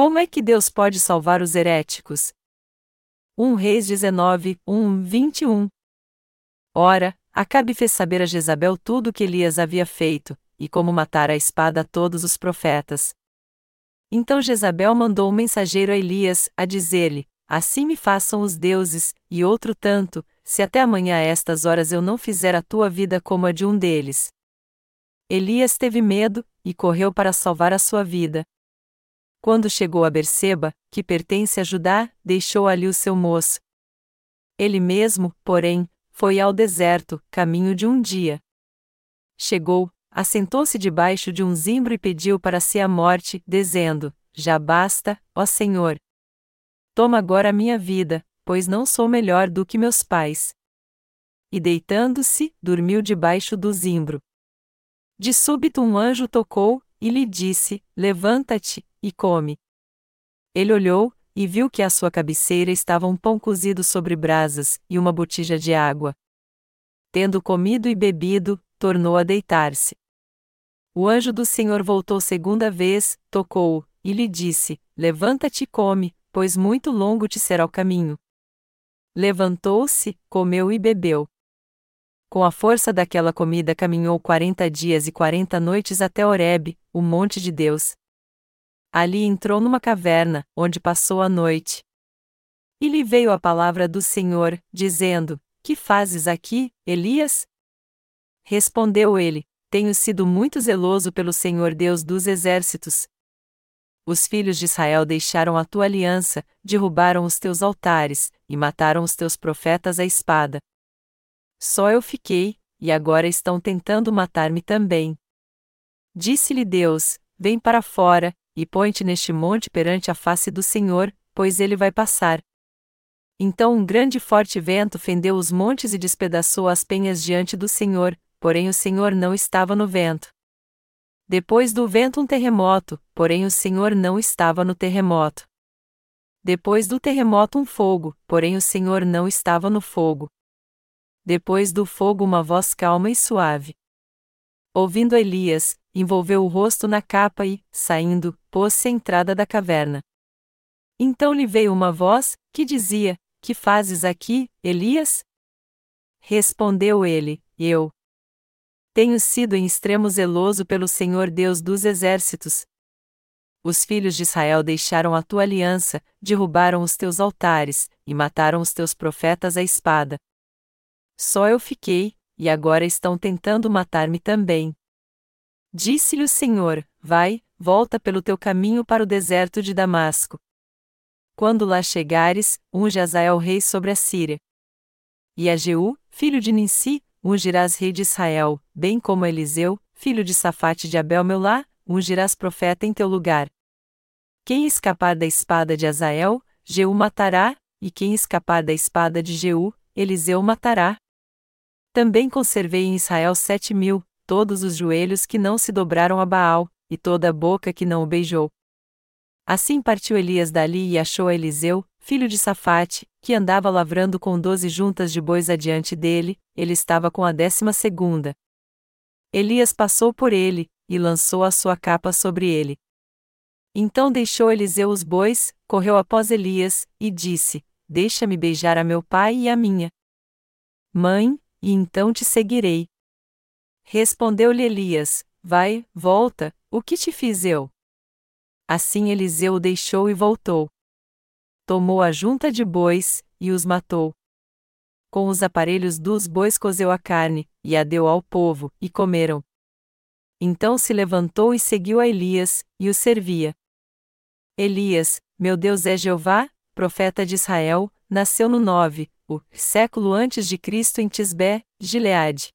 Como é que Deus pode salvar os heréticos? 1 Reis 19, 1, 21 Ora, Acabe fez saber a Jezabel tudo o que Elias havia feito, e como matar a espada a todos os profetas. Então Jezabel mandou um mensageiro a Elias, a dizer-lhe: Assim me façam os deuses, e outro tanto, se até amanhã a estas horas eu não fizer a tua vida como a de um deles. Elias teve medo, e correu para salvar a sua vida. Quando chegou a Berseba, que pertence a Judá, deixou ali o seu moço. Ele mesmo, porém, foi ao deserto, caminho de um dia. Chegou, assentou-se debaixo de um zimbro e pediu para si a morte, dizendo: Já basta, ó Senhor. Toma agora a minha vida, pois não sou melhor do que meus pais. E deitando-se, dormiu debaixo do zimbro. De súbito um anjo tocou, e lhe disse: Levanta-te, e come. Ele olhou, e viu que à sua cabeceira estava um pão cozido sobre brasas e uma botija de água. Tendo comido e bebido, tornou a deitar-se. O anjo do Senhor voltou segunda vez, tocou-o, e lhe disse: Levanta-te e come, pois muito longo te será o caminho. Levantou-se, comeu e bebeu. Com a força daquela comida caminhou quarenta dias e quarenta noites até Horebe, o monte de Deus. Ali entrou numa caverna, onde passou a noite. E lhe veio a palavra do Senhor, dizendo: Que fazes aqui, Elias? Respondeu ele: Tenho sido muito zeloso pelo Senhor Deus dos exércitos. Os filhos de Israel deixaram a tua aliança, derrubaram os teus altares, e mataram os teus profetas à espada. Só eu fiquei, e agora estão tentando matar-me também. Disse-lhe Deus: Vem para fora, e põe-te neste monte perante a face do Senhor, pois ele vai passar. Então um grande e forte vento fendeu os montes e despedaçou as penhas diante do Senhor, porém o Senhor não estava no vento. Depois do vento um terremoto, porém o Senhor não estava no terremoto. Depois do terremoto um fogo, porém o Senhor não estava no fogo. Depois do fogo uma voz calma e suave. Ouvindo Elias, envolveu o rosto na capa e, saindo, pôs-se à entrada da caverna. Então lhe veio uma voz, que dizia: Que fazes aqui, Elias? Respondeu ele: Eu. Tenho sido em extremo zeloso pelo Senhor Deus dos exércitos. Os filhos de Israel deixaram a tua aliança, derrubaram os teus altares, e mataram os teus profetas à espada. Só eu fiquei, e agora estão tentando matar-me também. Disse-lhe o Senhor: Vai, volta pelo teu caminho para o deserto de Damasco. Quando lá chegares, unge Azael rei sobre a Síria. E a Jeú, filho de Ninsi, ungirás rei de Israel, bem como Eliseu, filho de Safate de Abel Meulá, ungirás profeta em teu lugar. Quem escapar da espada de Azael, Jeú matará, e quem escapar da espada de Jeú, Eliseu matará. Também conservei em Israel sete mil, todos os joelhos que não se dobraram a Baal, e toda a boca que não o beijou. Assim partiu Elias dali e achou a Eliseu, filho de Safate, que andava lavrando com doze juntas de bois adiante dele, ele estava com a décima segunda. Elias passou por ele, e lançou a sua capa sobre ele. Então deixou Eliseu os bois, correu após Elias, e disse: Deixa-me beijar a meu pai e a minha mãe, e então te seguirei. Respondeu-lhe Elias: Vai, volta, o que te fiz eu? Assim Eliseu o deixou e voltou. Tomou a junta de bois, e os matou. Com os aparelhos dos bois cozeu a carne, e a deu ao povo, e comeram. Então se levantou e seguiu a Elias, e o servia. Elias, meu Deus é Jeová, profeta de Israel, nasceu no 9, o século antes de Cristo em Tisbé, Gileade.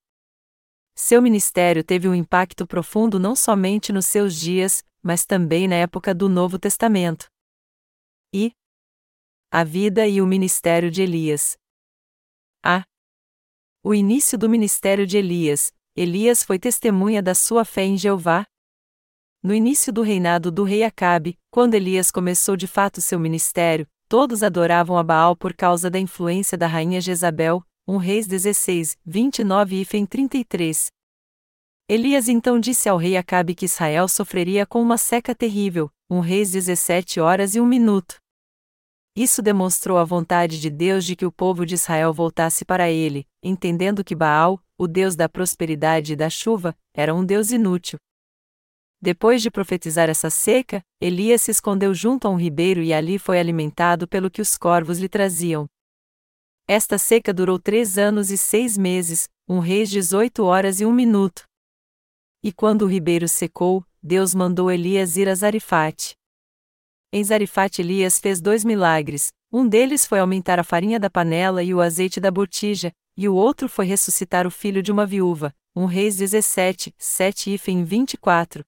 Seu ministério teve um impacto profundo não somente nos seus dias, mas também na época do Novo Testamento. E a vida e o ministério de Elias. A. O início do ministério de Elias. Elias foi testemunha da sua fé em Jeová. No início do reinado do rei Acabe, quando Elias começou de fato seu ministério, Todos adoravam a Baal por causa da influência da rainha Jezabel, 1 Reis 16, 29 e Fem 33. Elias então disse ao rei Acabe que Israel sofreria com uma seca terrível, 1 Reis 17 horas e 1 minuto. Isso demonstrou a vontade de Deus de que o povo de Israel voltasse para ele, entendendo que Baal, o Deus da prosperidade e da chuva, era um Deus inútil. Depois de profetizar essa seca, Elias se escondeu junto a um ribeiro e ali foi alimentado pelo que os corvos lhe traziam. Esta seca durou três anos e seis meses, um reis 18 horas e um minuto. E quando o ribeiro secou, Deus mandou Elias ir a Zarifate. Em Zarifate Elias fez dois milagres, um deles foi aumentar a farinha da panela e o azeite da botija, e o outro foi ressuscitar o filho de uma viúva, um reis 17, 7 e 24.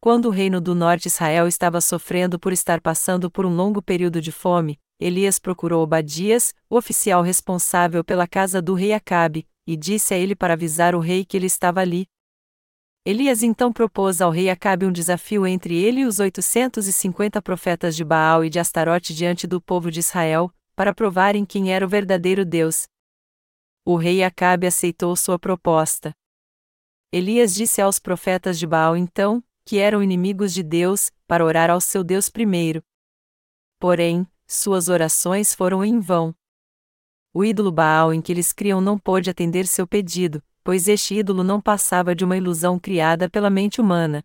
Quando o reino do norte Israel estava sofrendo por estar passando por um longo período de fome, Elias procurou Obadias, o oficial responsável pela casa do rei Acabe, e disse a ele para avisar o rei que ele estava ali. Elias então propôs ao rei Acabe um desafio entre ele e os 850 profetas de Baal e de Astarote diante do povo de Israel, para provarem quem era o verdadeiro Deus. O rei Acabe aceitou sua proposta. Elias disse aos profetas de Baal então: que eram inimigos de Deus, para orar ao seu Deus primeiro. Porém, suas orações foram em vão. O ídolo Baal em que eles criam não pôde atender seu pedido, pois este ídolo não passava de uma ilusão criada pela mente humana.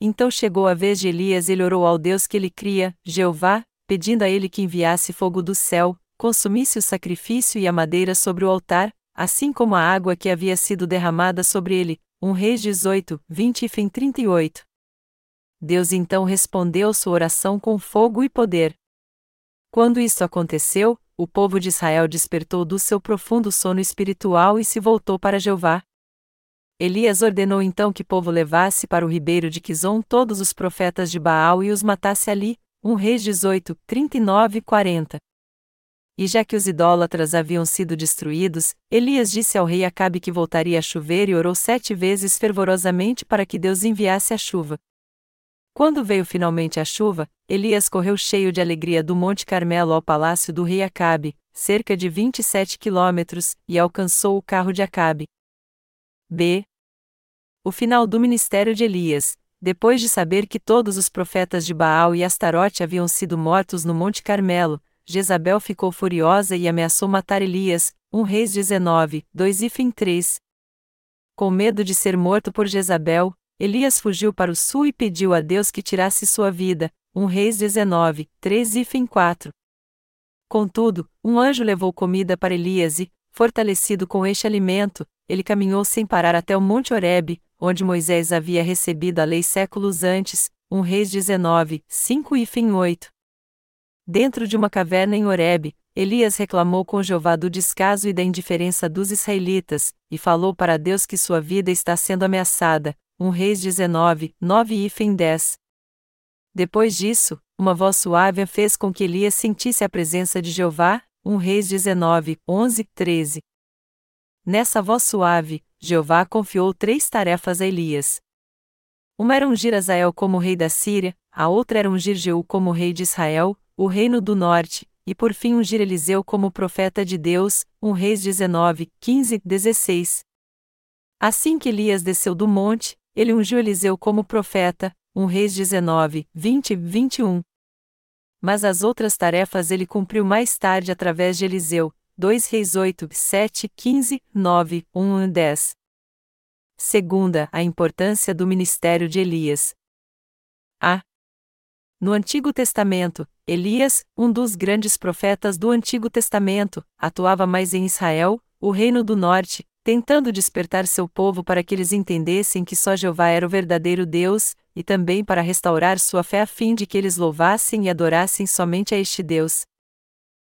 Então chegou a vez de Elias e ele orou ao Deus que ele cria, Jeová, pedindo a ele que enviasse fogo do céu, consumisse o sacrifício e a madeira sobre o altar, assim como a água que havia sido derramada sobre ele, 1 Reis 18, 20 e fim 38. Deus então respondeu sua oração com fogo e poder. Quando isso aconteceu, o povo de Israel despertou do seu profundo sono espiritual e se voltou para Jeová. Elias ordenou então que o povo levasse para o ribeiro de Quizon todos os profetas de Baal e os matasse ali, 1 Reis 18, 39 e 40. E já que os idólatras haviam sido destruídos, Elias disse ao rei Acabe que voltaria a chover e orou sete vezes fervorosamente para que Deus enviasse a chuva. Quando veio finalmente a chuva, Elias correu cheio de alegria do Monte Carmelo ao palácio do rei Acabe, cerca de 27 quilômetros, e alcançou o carro de Acabe. B. O final do ministério de Elias, depois de saber que todos os profetas de Baal e Astarote haviam sido mortos no Monte Carmelo, Jezabel ficou furiosa e ameaçou matar Elias, 1 Reis 19, 2 e fim 3. Com medo de ser morto por Jezabel, Elias fugiu para o sul e pediu a Deus que tirasse sua vida, 1 Reis 19, 3 e fim 4. Contudo, um anjo levou comida para Elias e, fortalecido com este alimento, ele caminhou sem parar até o Monte Horebe, onde Moisés havia recebido a lei séculos antes, 1 Reis 19, 5 e fim 8. Dentro de uma caverna em Horebe, Elias reclamou com Jeová do descaso e da indiferença dos israelitas, e falou para Deus que sua vida está sendo ameaçada. 1 Reis 19, 9 e fim 10. Depois disso, uma voz suave fez com que Elias sentisse a presença de Jeová. 1 Reis 19, 11, 13. Nessa voz suave, Jeová confiou três tarefas a Elias. Uma era ungir Azael como rei da Síria, a outra era ungir Jeú como rei de Israel, o reino do norte, e por fim ungir Eliseu como profeta de Deus, 1 Reis 19, 15, 16. Assim que Elias desceu do monte, ele ungiu Eliseu como profeta, 1 Reis 19, 20, 21. Mas as outras tarefas ele cumpriu mais tarde através de Eliseu, 2 Reis 8, 7, 15, 9, 1 10. Segunda, a importância do ministério de Elias. A. No Antigo Testamento, Elias, um dos grandes profetas do Antigo Testamento, atuava mais em Israel, o reino do norte, tentando despertar seu povo para que eles entendessem que só Jeová era o verdadeiro Deus, e também para restaurar sua fé a fim de que eles louvassem e adorassem somente a este Deus.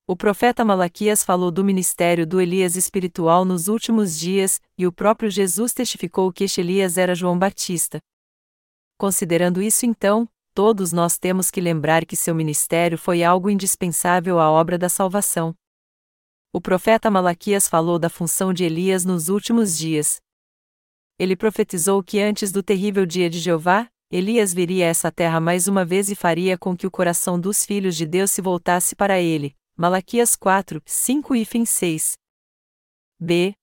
O profeta Malaquias falou do ministério do Elias espiritual nos últimos dias, e o próprio Jesus testificou que este Elias era João Batista. Considerando isso então, todos nós temos que lembrar que seu ministério foi algo indispensável à obra da salvação. O profeta Malaquias falou da função de Elias nos últimos dias. Ele profetizou que antes do terrível dia de Jeová, Elias viria a essa terra mais uma vez e faria com que o coração dos filhos de Deus se voltasse para ele. Malaquias 4, 5 e fim 6. B.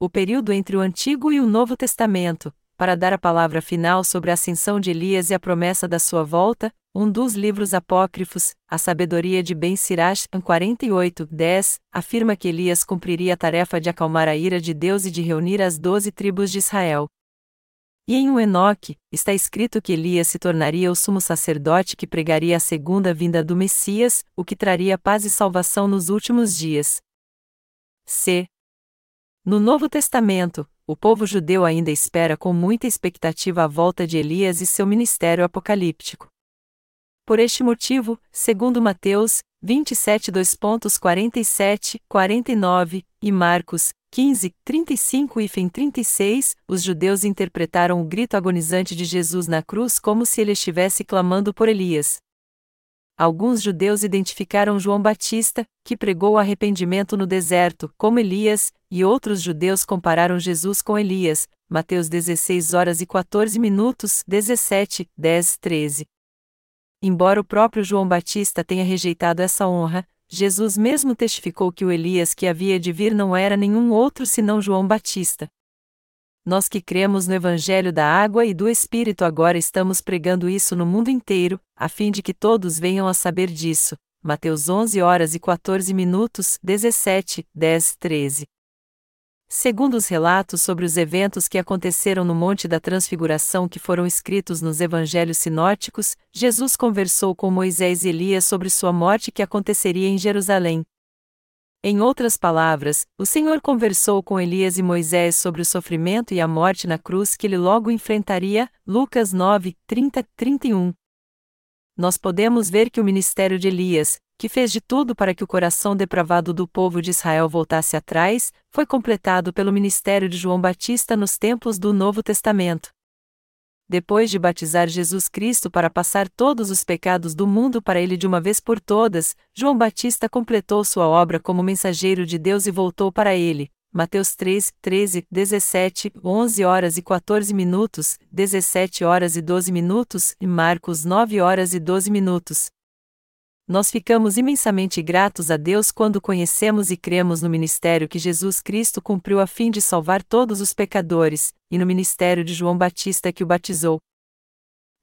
O período entre o Antigo e o Novo Testamento, para dar a palavra final sobre a ascensão de Elias e a promessa da sua volta, um dos livros apócrifos, A Sabedoria de Ben Sirach, 48, 10, afirma que Elias cumpriria a tarefa de acalmar a ira de Deus e de reunir as doze tribos de Israel. E em um Enoque, está escrito que Elias se tornaria o sumo sacerdote que pregaria a segunda vinda do Messias, o que traria paz e salvação nos últimos dias. C. No Novo Testamento, o povo judeu ainda espera com muita expectativa a volta de Elias e seu ministério apocalíptico. Por este motivo, segundo Mateus 27 2.47, 49 e Marcos 15, 35 e fim 36, os judeus interpretaram o grito agonizante de Jesus na cruz como se ele estivesse clamando por Elias. Alguns judeus identificaram João Batista, que pregou arrependimento no deserto, como Elias, e outros judeus compararam Jesus com Elias, Mateus 16 horas e 14 minutos, 17, 10, 13. Embora o próprio João Batista tenha rejeitado essa honra, Jesus mesmo testificou que o Elias que havia de vir não era nenhum outro senão João Batista. Nós que cremos no Evangelho da Água e do Espírito agora estamos pregando isso no mundo inteiro, a fim de que todos venham a saber disso. Mateus 11 horas e 14 minutos, 17, 10, 13. Segundo os relatos sobre os eventos que aconteceram no Monte da Transfiguração que foram escritos nos evangelhos sinóticos, Jesus conversou com Moisés e Elias sobre sua morte que aconteceria em Jerusalém. Em outras palavras, o Senhor conversou com Elias e Moisés sobre o sofrimento e a morte na cruz que ele logo enfrentaria. Lucas 9, 30, 31. Nós podemos ver que o ministério de Elias, que fez de tudo para que o coração depravado do povo de Israel voltasse atrás, foi completado pelo ministério de João Batista nos tempos do Novo Testamento. Depois de batizar Jesus Cristo para passar todos os pecados do mundo para ele de uma vez por todas, João Batista completou sua obra como mensageiro de Deus e voltou para ele. Mateus 3, 13, 17, 11 horas e 14 minutos, 17 horas e 12 minutos, e Marcos 9 horas e 12 minutos. Nós ficamos imensamente gratos a Deus quando conhecemos e cremos no ministério que Jesus Cristo cumpriu a fim de salvar todos os pecadores, e no ministério de João Batista que o batizou.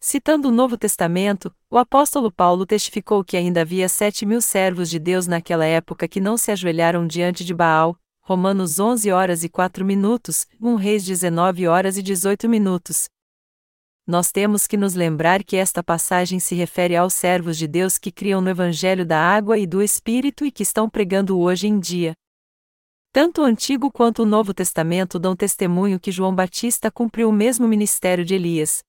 Citando o Novo Testamento, o apóstolo Paulo testificou que ainda havia sete mil servos de Deus naquela época que não se ajoelharam diante de Baal, Romanos 11 horas e 4 minutos, 1 Reis 19 horas e 18 minutos nós temos que nos lembrar que esta passagem se refere aos servos de Deus que criam no Evangelho da Água e do Espírito e que estão pregando hoje em dia. Tanto o Antigo quanto o Novo Testamento dão testemunho que João Batista cumpriu o mesmo ministério de Elias.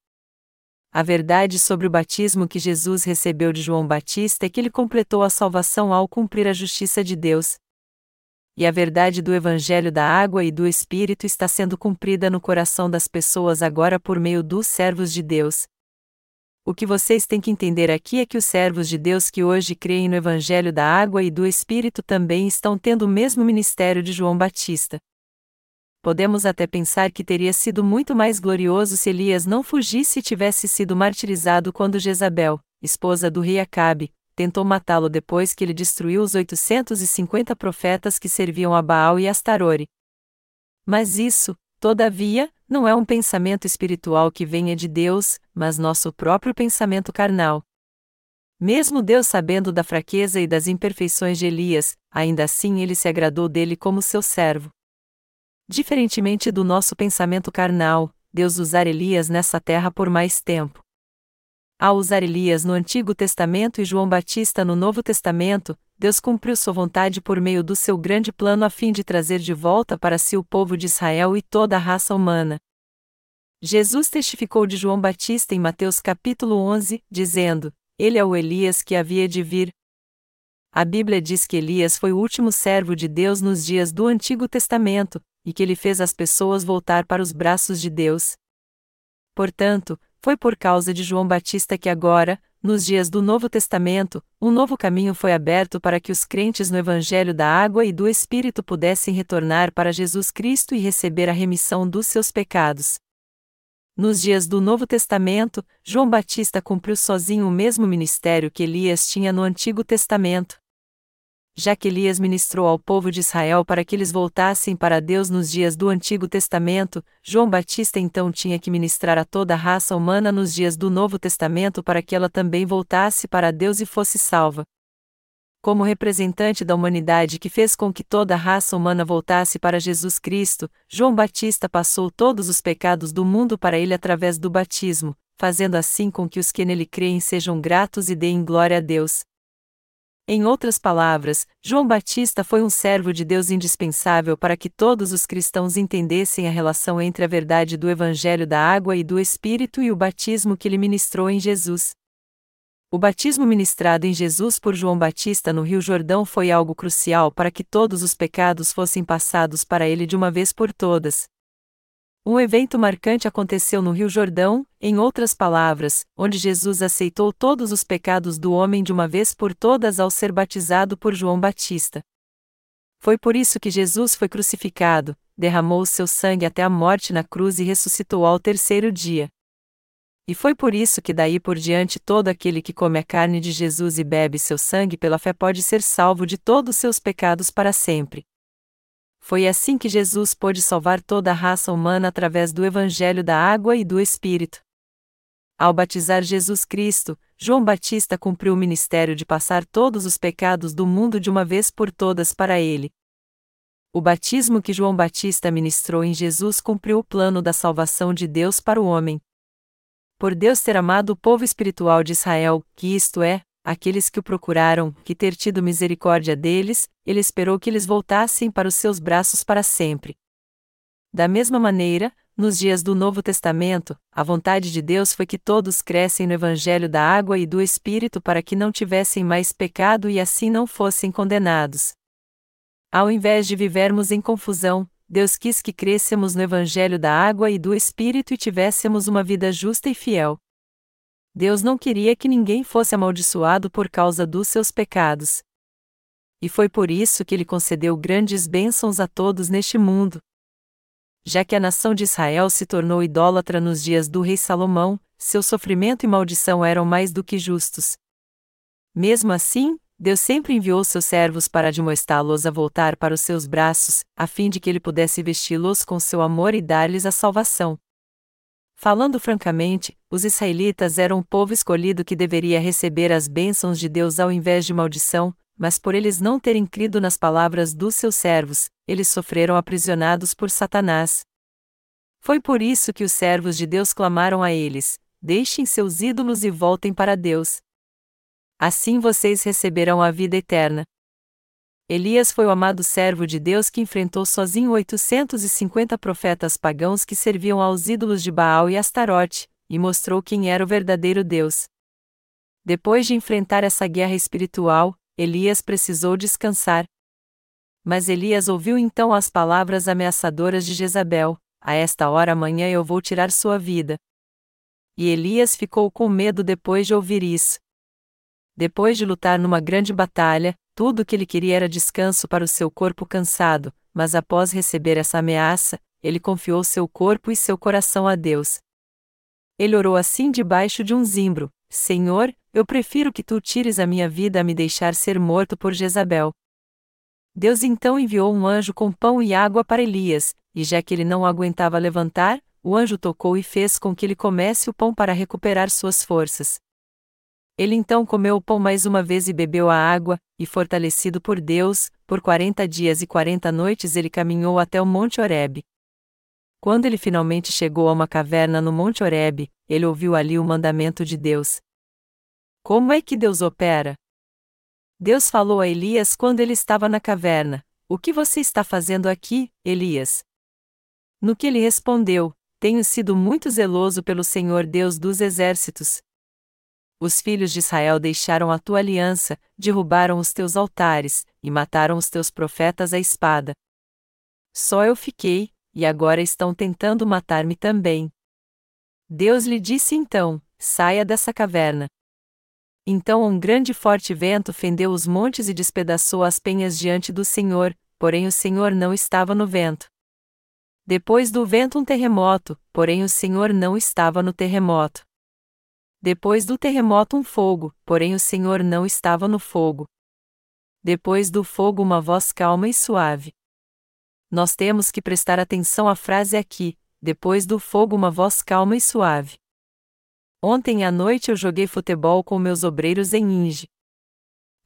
A verdade sobre o batismo que Jesus recebeu de João Batista é que ele completou a salvação ao cumprir a justiça de Deus, e a verdade do Evangelho da água e do Espírito está sendo cumprida no coração das pessoas agora por meio dos servos de Deus. O que vocês têm que entender aqui é que os servos de Deus que hoje creem no Evangelho da água e do Espírito também estão tendo o mesmo ministério de João Batista. Podemos até pensar que teria sido muito mais glorioso se Elias não fugisse e tivesse sido martirizado quando Jezabel, esposa do rei Acabe, tentou matá-lo depois que ele destruiu os 850 profetas que serviam a Baal e Astarore. Mas isso, todavia, não é um pensamento espiritual que venha de Deus, mas nosso próprio pensamento carnal. Mesmo Deus sabendo da fraqueza e das imperfeições de Elias, ainda assim ele se agradou dele como seu servo. Diferentemente do nosso pensamento carnal, Deus usar Elias nessa terra por mais tempo. Ao usar Elias no Antigo Testamento e João Batista no Novo Testamento, Deus cumpriu sua vontade por meio do seu grande plano a fim de trazer de volta para si o povo de Israel e toda a raça humana. Jesus testificou de João Batista em Mateus capítulo 11, dizendo: Ele é o Elias que havia de vir. A Bíblia diz que Elias foi o último servo de Deus nos dias do Antigo Testamento, e que ele fez as pessoas voltar para os braços de Deus. Portanto, foi por causa de João Batista que agora, nos dias do Novo Testamento, um novo caminho foi aberto para que os crentes no Evangelho da Água e do Espírito pudessem retornar para Jesus Cristo e receber a remissão dos seus pecados. Nos dias do Novo Testamento, João Batista cumpriu sozinho o mesmo ministério que Elias tinha no Antigo Testamento. Já que Elias ministrou ao povo de Israel para que eles voltassem para Deus nos dias do Antigo Testamento, João Batista então tinha que ministrar a toda a raça humana nos dias do Novo Testamento para que ela também voltasse para Deus e fosse salva. Como representante da humanidade que fez com que toda a raça humana voltasse para Jesus Cristo, João Batista passou todos os pecados do mundo para ele através do batismo, fazendo assim com que os que nele creem sejam gratos e deem glória a Deus. Em outras palavras, João Batista foi um servo de Deus indispensável para que todos os cristãos entendessem a relação entre a verdade do Evangelho da água e do Espírito e o batismo que ele ministrou em Jesus. O batismo ministrado em Jesus por João Batista no Rio Jordão foi algo crucial para que todos os pecados fossem passados para ele de uma vez por todas. Um evento marcante aconteceu no Rio Jordão, em outras palavras, onde Jesus aceitou todos os pecados do homem de uma vez por todas ao ser batizado por João Batista. Foi por isso que Jesus foi crucificado, derramou seu sangue até a morte na cruz e ressuscitou ao terceiro dia. E foi por isso que daí por diante todo aquele que come a carne de Jesus e bebe seu sangue pela fé pode ser salvo de todos seus pecados para sempre. Foi assim que Jesus pôde salvar toda a raça humana através do Evangelho da água e do Espírito. Ao batizar Jesus Cristo, João Batista cumpriu o ministério de passar todos os pecados do mundo de uma vez por todas para ele. O batismo que João Batista ministrou em Jesus cumpriu o plano da salvação de Deus para o homem por Deus ter amado o povo espiritual de Israel, que isto é, aqueles que o procuraram, que ter tido misericórdia deles, ele esperou que eles voltassem para os seus braços para sempre. Da mesma maneira, nos dias do Novo Testamento, a vontade de Deus foi que todos crescem no Evangelho da água e do Espírito para que não tivessem mais pecado e assim não fossem condenados. Ao invés de vivermos em confusão, Deus quis que crescemos no Evangelho da água e do Espírito e tivéssemos uma vida justa e fiel. Deus não queria que ninguém fosse amaldiçoado por causa dos seus pecados. E foi por isso que ele concedeu grandes bênçãos a todos neste mundo. Já que a nação de Israel se tornou idólatra nos dias do rei Salomão, seu sofrimento e maldição eram mais do que justos. Mesmo assim, Deus sempre enviou seus servos para admoestá-los a voltar para os seus braços, a fim de que ele pudesse vesti-los com seu amor e dar-lhes a salvação. Falando francamente, os israelitas eram o povo escolhido que deveria receber as bênçãos de Deus ao invés de maldição, mas por eles não terem crido nas palavras dos seus servos, eles sofreram aprisionados por Satanás. Foi por isso que os servos de Deus clamaram a eles: Deixem seus ídolos e voltem para Deus assim vocês receberão a vida eterna. Elias foi o amado servo de Deus que enfrentou sozinho 850 profetas pagãos que serviam aos ídolos de Baal e Astarote, e mostrou quem era o verdadeiro Deus. Depois de enfrentar essa guerra espiritual, Elias precisou descansar. Mas Elias ouviu então as palavras ameaçadoras de Jezabel: A esta hora amanhã eu vou tirar sua vida. E Elias ficou com medo depois de ouvir isso. Depois de lutar numa grande batalha, tudo o que ele queria era descanso para o seu corpo cansado, mas após receber essa ameaça, ele confiou seu corpo e seu coração a Deus. Ele orou assim debaixo de um zimbro: Senhor, eu prefiro que tu tires a minha vida a me deixar ser morto por Jezabel. Deus então enviou um anjo com pão e água para Elias, e já que ele não aguentava levantar, o anjo tocou e fez com que ele comesse o pão para recuperar suas forças. Ele então comeu o pão mais uma vez e bebeu a água, e fortalecido por Deus, por quarenta dias e quarenta noites ele caminhou até o Monte Horebe. Quando ele finalmente chegou a uma caverna no Monte Horebe, ele ouviu ali o mandamento de Deus. Como é que Deus opera? Deus falou a Elias quando ele estava na caverna: O que você está fazendo aqui, Elias? No que ele respondeu: Tenho sido muito zeloso pelo Senhor Deus dos exércitos, os filhos de Israel deixaram a tua aliança, derrubaram os teus altares, e mataram os teus profetas à espada. Só eu fiquei, e agora estão tentando matar-me também. Deus lhe disse então: saia dessa caverna. Então um grande e forte vento fendeu os montes e despedaçou as penhas diante do Senhor, porém o Senhor não estava no vento. Depois do vento um terremoto, porém o Senhor não estava no terremoto. Depois do terremoto um fogo, porém o Senhor não estava no fogo. Depois do fogo, uma voz calma e suave. Nós temos que prestar atenção à frase aqui: depois do fogo, uma voz calma e suave. Ontem à noite eu joguei futebol com meus obreiros em Inge.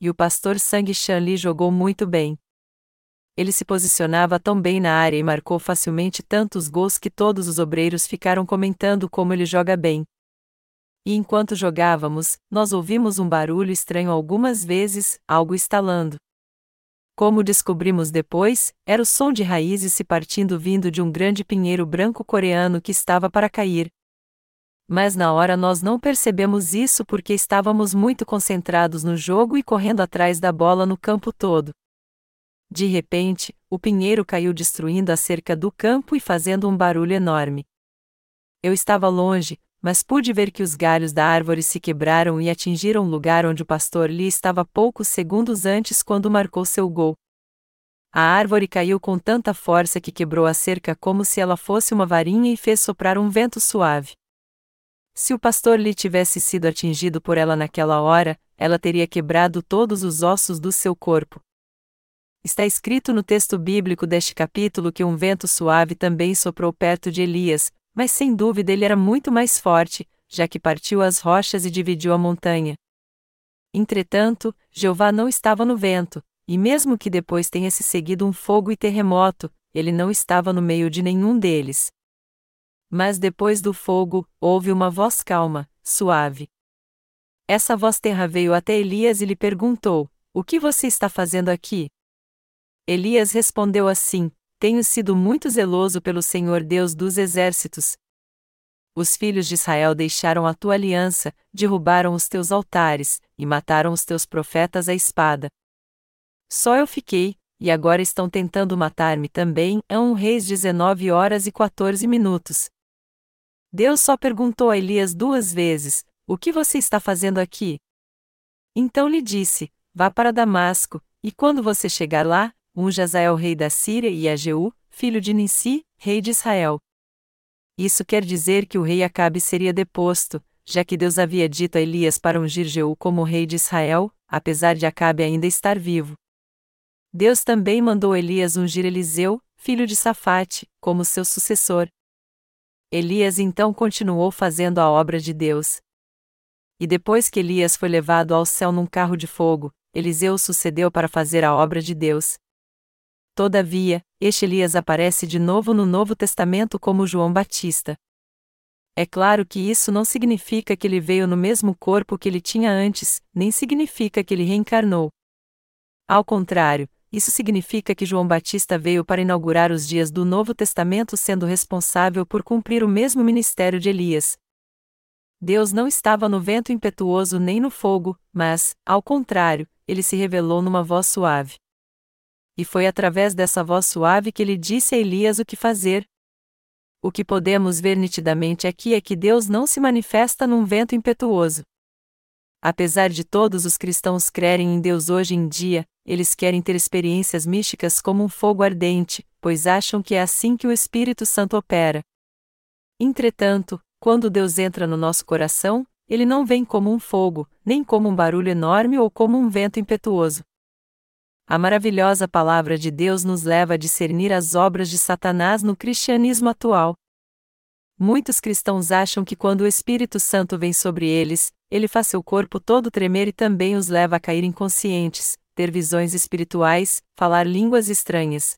E o pastor Sang Shanli jogou muito bem. Ele se posicionava tão bem na área e marcou facilmente tantos gols que todos os obreiros ficaram comentando como ele joga bem. E enquanto jogávamos, nós ouvimos um barulho estranho algumas vezes, algo estalando. Como descobrimos depois, era o som de raízes se partindo vindo de um grande pinheiro branco coreano que estava para cair. Mas na hora nós não percebemos isso porque estávamos muito concentrados no jogo e correndo atrás da bola no campo todo. De repente, o pinheiro caiu destruindo a cerca do campo e fazendo um barulho enorme. Eu estava longe, mas pude ver que os galhos da árvore se quebraram e atingiram o lugar onde o pastor Lee estava poucos segundos antes quando marcou seu gol. A árvore caiu com tanta força que quebrou a cerca como se ela fosse uma varinha e fez soprar um vento suave. Se o pastor Lee tivesse sido atingido por ela naquela hora, ela teria quebrado todos os ossos do seu corpo. Está escrito no texto bíblico deste capítulo que um vento suave também soprou perto de Elias, mas sem dúvida ele era muito mais forte, já que partiu as rochas e dividiu a montanha. Entretanto, Jeová não estava no vento, e mesmo que depois tenha se seguido um fogo e terremoto, ele não estava no meio de nenhum deles. Mas depois do fogo, houve uma voz calma, suave. Essa voz terra veio até Elias e lhe perguntou: O que você está fazendo aqui? Elias respondeu assim: Tenho sido muito zeloso pelo Senhor Deus dos exércitos. Os filhos de Israel deixaram a tua aliança, derrubaram os teus altares, e mataram os teus profetas à espada. Só eu fiquei, e agora estão tentando matar-me também. É um reis 19 horas e 14 minutos. Deus só perguntou a Elias duas vezes: O que você está fazendo aqui? Então lhe disse: Vá para Damasco, e quando você chegar lá, um Jazael rei da Síria e a filho de Nissi, rei de Israel. Isso quer dizer que o rei Acabe seria deposto, já que Deus havia dito a Elias para ungir Jeú como rei de Israel, apesar de Acabe ainda estar vivo. Deus também mandou Elias ungir Eliseu, filho de Safate, como seu sucessor. Elias então continuou fazendo a obra de Deus. E depois que Elias foi levado ao céu num carro de fogo, Eliseu sucedeu para fazer a obra de Deus. Todavia, este Elias aparece de novo no Novo Testamento como João Batista. É claro que isso não significa que ele veio no mesmo corpo que ele tinha antes, nem significa que ele reencarnou. Ao contrário, isso significa que João Batista veio para inaugurar os dias do Novo Testamento sendo responsável por cumprir o mesmo ministério de Elias. Deus não estava no vento impetuoso nem no fogo, mas, ao contrário, ele se revelou numa voz suave. E foi através dessa voz suave que ele disse a Elias o que fazer. O que podemos ver nitidamente aqui é que Deus não se manifesta num vento impetuoso. Apesar de todos os cristãos crerem em Deus hoje em dia, eles querem ter experiências místicas como um fogo ardente, pois acham que é assim que o Espírito Santo opera. Entretanto, quando Deus entra no nosso coração, ele não vem como um fogo, nem como um barulho enorme ou como um vento impetuoso. A maravilhosa palavra de Deus nos leva a discernir as obras de Satanás no cristianismo atual. Muitos cristãos acham que quando o Espírito Santo vem sobre eles, ele faz seu corpo todo tremer e também os leva a cair inconscientes, ter visões espirituais, falar línguas estranhas.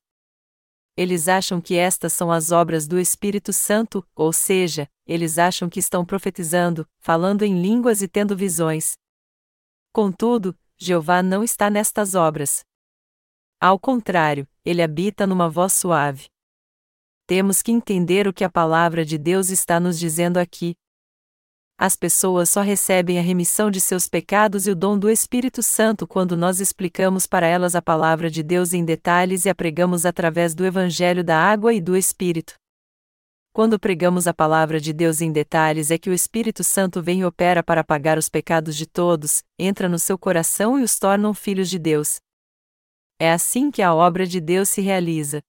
Eles acham que estas são as obras do Espírito Santo, ou seja, eles acham que estão profetizando, falando em línguas e tendo visões. Contudo, Jeová não está nestas obras. Ao contrário, ele habita numa voz suave. Temos que entender o que a palavra de Deus está nos dizendo aqui. As pessoas só recebem a remissão de seus pecados e o dom do Espírito Santo quando nós explicamos para elas a palavra de Deus em detalhes e a pregamos através do Evangelho da Água e do Espírito. Quando pregamos a palavra de Deus em detalhes é que o Espírito Santo vem e opera para apagar os pecados de todos, entra no seu coração e os torna filhos de Deus. É assim que a obra de Deus se realiza.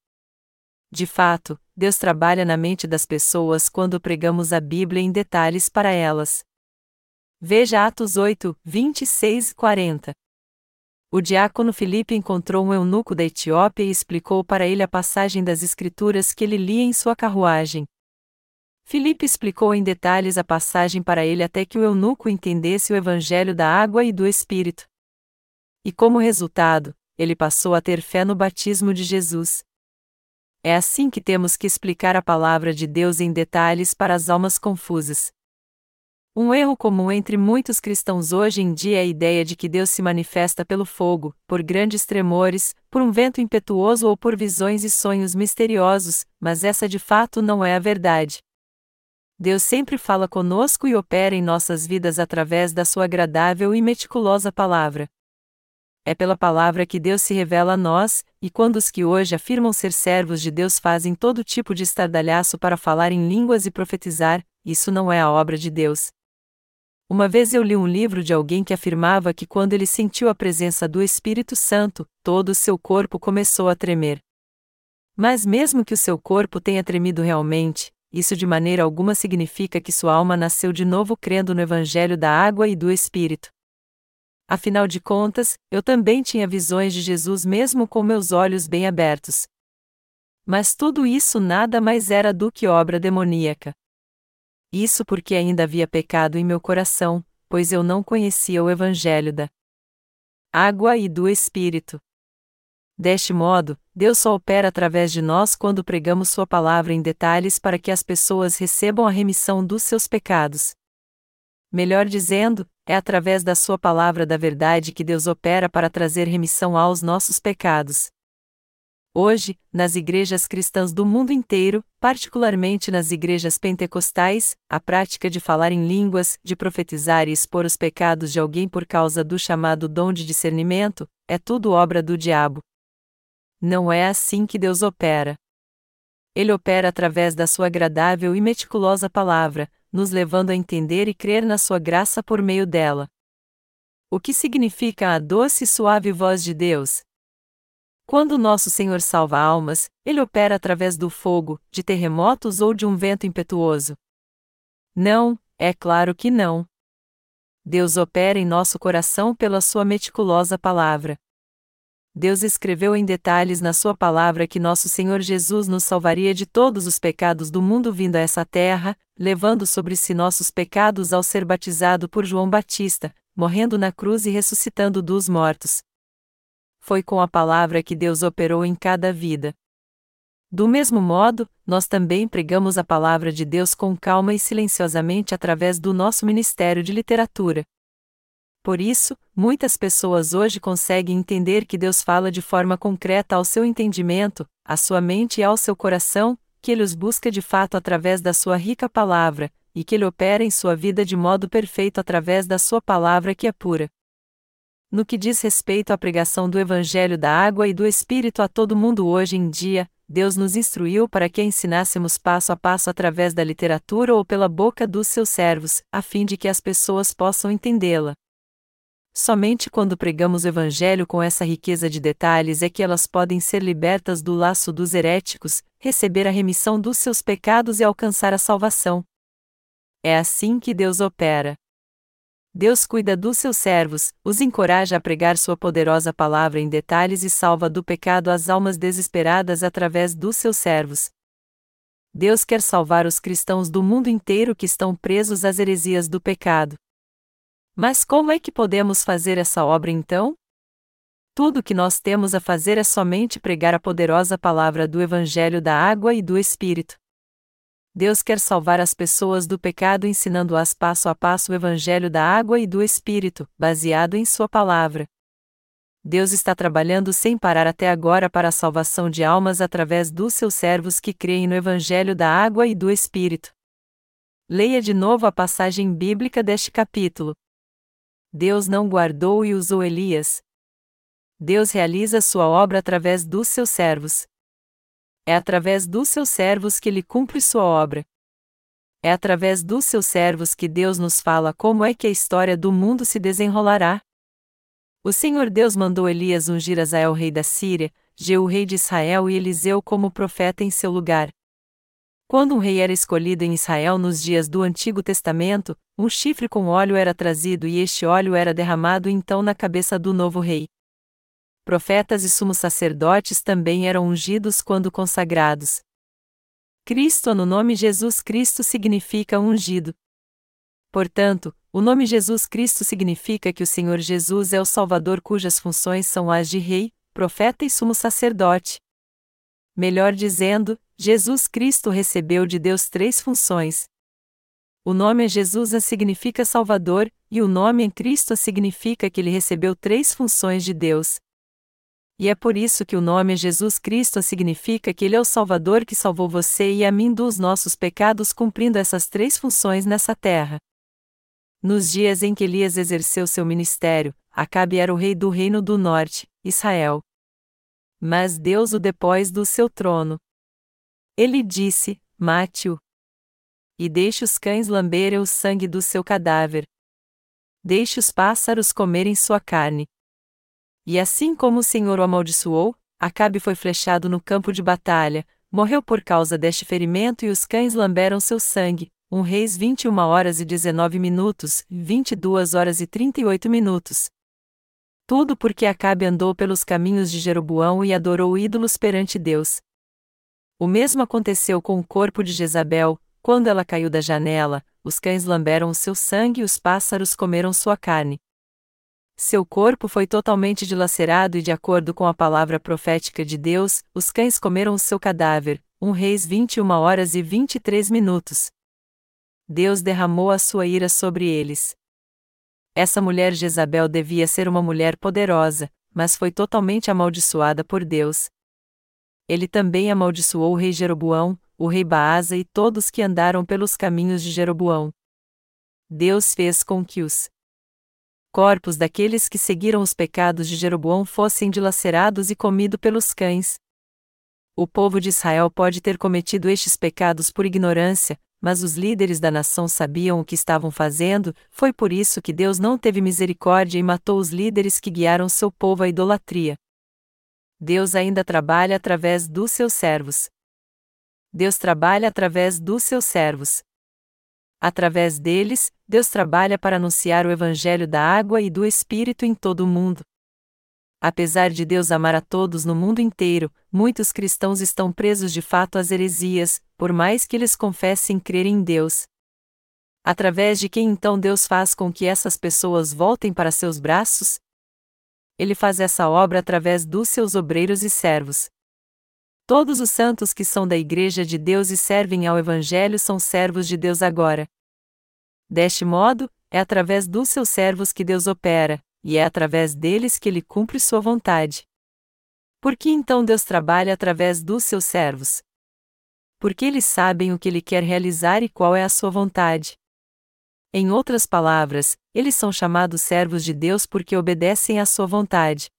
De fato, Deus trabalha na mente das pessoas quando pregamos a Bíblia em detalhes para elas. Veja Atos 8, 26 e 40. O diácono Filipe encontrou um eunuco da Etiópia e explicou para ele a passagem das Escrituras que ele lia em sua carruagem. Filipe explicou em detalhes a passagem para ele até que o eunuco entendesse o evangelho da água e do Espírito. E como resultado, ele passou a ter fé no batismo de Jesus. É assim que temos que explicar a palavra de Deus em detalhes para as almas confusas. Um erro comum entre muitos cristãos hoje em dia é a ideia de que Deus se manifesta pelo fogo, por grandes tremores, por um vento impetuoso ou por visões e sonhos misteriosos, mas essa de fato não é a verdade. Deus sempre fala conosco e opera em nossas vidas através da sua agradável e meticulosa palavra. É pela palavra que Deus se revela a nós, e quando os que hoje afirmam ser servos de Deus fazem todo tipo de estardalhaço para falar em línguas e profetizar, isso não é a obra de Deus. Uma vez eu li um livro de alguém que afirmava que quando ele sentiu a presença do Espírito Santo, todo o seu corpo começou a tremer. Mas mesmo que o seu corpo tenha tremido realmente, isso de maneira alguma significa que sua alma nasceu de novo crendo no Evangelho da água e do Espírito. Afinal de contas, eu também tinha visões de Jesus mesmo com meus olhos bem abertos. Mas tudo isso nada mais era do que obra demoníaca. Isso porque ainda havia pecado em meu coração, pois eu não conhecia o Evangelho da água e do Espírito. Deste modo, Deus só opera através de nós quando pregamos Sua palavra em detalhes para que as pessoas recebam a remissão dos seus pecados. Melhor dizendo, é através da Sua palavra da verdade que Deus opera para trazer remissão aos nossos pecados. Hoje, nas igrejas cristãs do mundo inteiro, particularmente nas igrejas pentecostais, a prática de falar em línguas, de profetizar e expor os pecados de alguém por causa do chamado dom de discernimento, é tudo obra do diabo. Não é assim que Deus opera. Ele opera através da sua agradável e meticulosa palavra, nos levando a entender e crer na sua graça por meio dela. O que significa a doce e suave voz de Deus, quando nosso Senhor salva almas, ele opera através do fogo, de terremotos ou de um vento impetuoso? Não, é claro que não. Deus opera em nosso coração pela sua meticulosa palavra. Deus escreveu em detalhes na sua palavra que nosso Senhor Jesus nos salvaria de todos os pecados do mundo vindo a essa terra, levando sobre si nossos pecados ao ser batizado por João Batista, morrendo na cruz e ressuscitando dos mortos, foi com a palavra que Deus operou em cada vida. Do mesmo modo, nós também pregamos a palavra de Deus com calma e silenciosamente através do nosso ministério de literatura. Por isso, muitas pessoas hoje conseguem entender que Deus fala de forma concreta ao seu entendimento, à sua mente e ao seu coração, que ele os busca de fato através da sua rica palavra, e que ele opera em sua vida de modo perfeito através da sua palavra que é pura. No que diz respeito à pregação do Evangelho da Água e do Espírito a todo mundo hoje em dia, Deus nos instruiu para que ensinássemos passo a passo através da literatura ou pela boca dos seus servos, a fim de que as pessoas possam entendê-la. Somente quando pregamos o Evangelho com essa riqueza de detalhes é que elas podem ser libertas do laço dos heréticos, receber a remissão dos seus pecados e alcançar a salvação. É assim que Deus opera. Deus cuida dos seus servos, os encoraja a pregar sua poderosa palavra em detalhes e salva do pecado as almas desesperadas através dos seus servos. Deus quer salvar os cristãos do mundo inteiro que estão presos às heresias do pecado. Mas como é que podemos fazer essa obra então? Tudo o que nós temos a fazer é somente pregar a poderosa palavra do Evangelho da água e do Espírito. Deus quer salvar as pessoas do pecado ensinando-as passo a passo o Evangelho da água e do Espírito, baseado em Sua palavra. Deus está trabalhando sem parar até agora para a salvação de almas através dos seus servos que creem no Evangelho da água e do Espírito. Leia de novo a passagem bíblica deste capítulo. Deus não guardou e usou Elias. Deus realiza sua obra através dos seus servos. É através dos seus servos que ele cumpre sua obra. É através dos seus servos que Deus nos fala como é que a história do mundo se desenrolará. O Senhor Deus mandou Elias ungir Azael rei da Síria, Jeú rei de Israel e Eliseu como profeta em seu lugar. Quando um rei era escolhido em Israel nos dias do Antigo Testamento, um chifre com óleo era trazido e este óleo era derramado então na cabeça do novo rei. profetas e sumos sacerdotes também eram ungidos quando consagrados. Cristo no nome Jesus Cristo significa ungido. Portanto, o nome Jesus Cristo significa que o Senhor Jesus é o Salvador cujas funções são as de rei, profeta e sumo sacerdote. Melhor dizendo, Jesus Cristo recebeu de Deus três funções. O nome Jesus significa Salvador, e o nome em Cristo significa que ele recebeu três funções de Deus. E é por isso que o nome Jesus Cristo significa que ele é o Salvador que salvou você e a mim dos nossos pecados cumprindo essas três funções nessa terra. Nos dias em que Elias exerceu seu ministério, Acabe era o rei do reino do norte, Israel. Mas Deus o depôs do seu trono. Ele disse: Mate-o. E deixe os cães lamberem o sangue do seu cadáver. Deixe os pássaros comerem sua carne. E assim como o Senhor o amaldiçoou, Acabe foi flechado no campo de batalha, morreu por causa deste ferimento e os cães lamberam seu sangue, 1 Reis 21 horas e 19 minutos, 22 horas e 38 minutos. Tudo porque Acabe andou pelos caminhos de Jeroboão e adorou ídolos perante Deus. O mesmo aconteceu com o corpo de Jezabel, quando ela caiu da janela, os cães lamberam o seu sangue e os pássaros comeram sua carne. Seu corpo foi totalmente dilacerado e, de acordo com a palavra profética de Deus, os cães comeram o seu cadáver. 1 Reis 21 horas e 23 minutos. Deus derramou a sua ira sobre eles. Essa mulher Jezabel devia ser uma mulher poderosa, mas foi totalmente amaldiçoada por Deus. Ele também amaldiçoou o rei Jeroboão, o rei Baasa e todos que andaram pelos caminhos de Jeroboão. Deus fez com que os corpos daqueles que seguiram os pecados de Jeroboão fossem dilacerados e comidos pelos cães. O povo de Israel pode ter cometido estes pecados por ignorância, mas os líderes da nação sabiam o que estavam fazendo, foi por isso que Deus não teve misericórdia e matou os líderes que guiaram seu povo à idolatria. Deus ainda trabalha através dos seus servos. Deus trabalha através dos seus servos. Através deles, Deus trabalha para anunciar o Evangelho da água e do Espírito em todo o mundo. Apesar de Deus amar a todos no mundo inteiro, muitos cristãos estão presos de fato às heresias, por mais que eles confessem crer em Deus. Através de quem então Deus faz com que essas pessoas voltem para seus braços? Ele faz essa obra através dos seus obreiros e servos. Todos os santos que são da Igreja de Deus e servem ao Evangelho são servos de Deus agora. Deste modo, é através dos seus servos que Deus opera, e é através deles que ele cumpre sua vontade. Por que então Deus trabalha através dos seus servos? Porque eles sabem o que ele quer realizar e qual é a sua vontade. Em outras palavras, eles são chamados servos de Deus porque obedecem à sua vontade.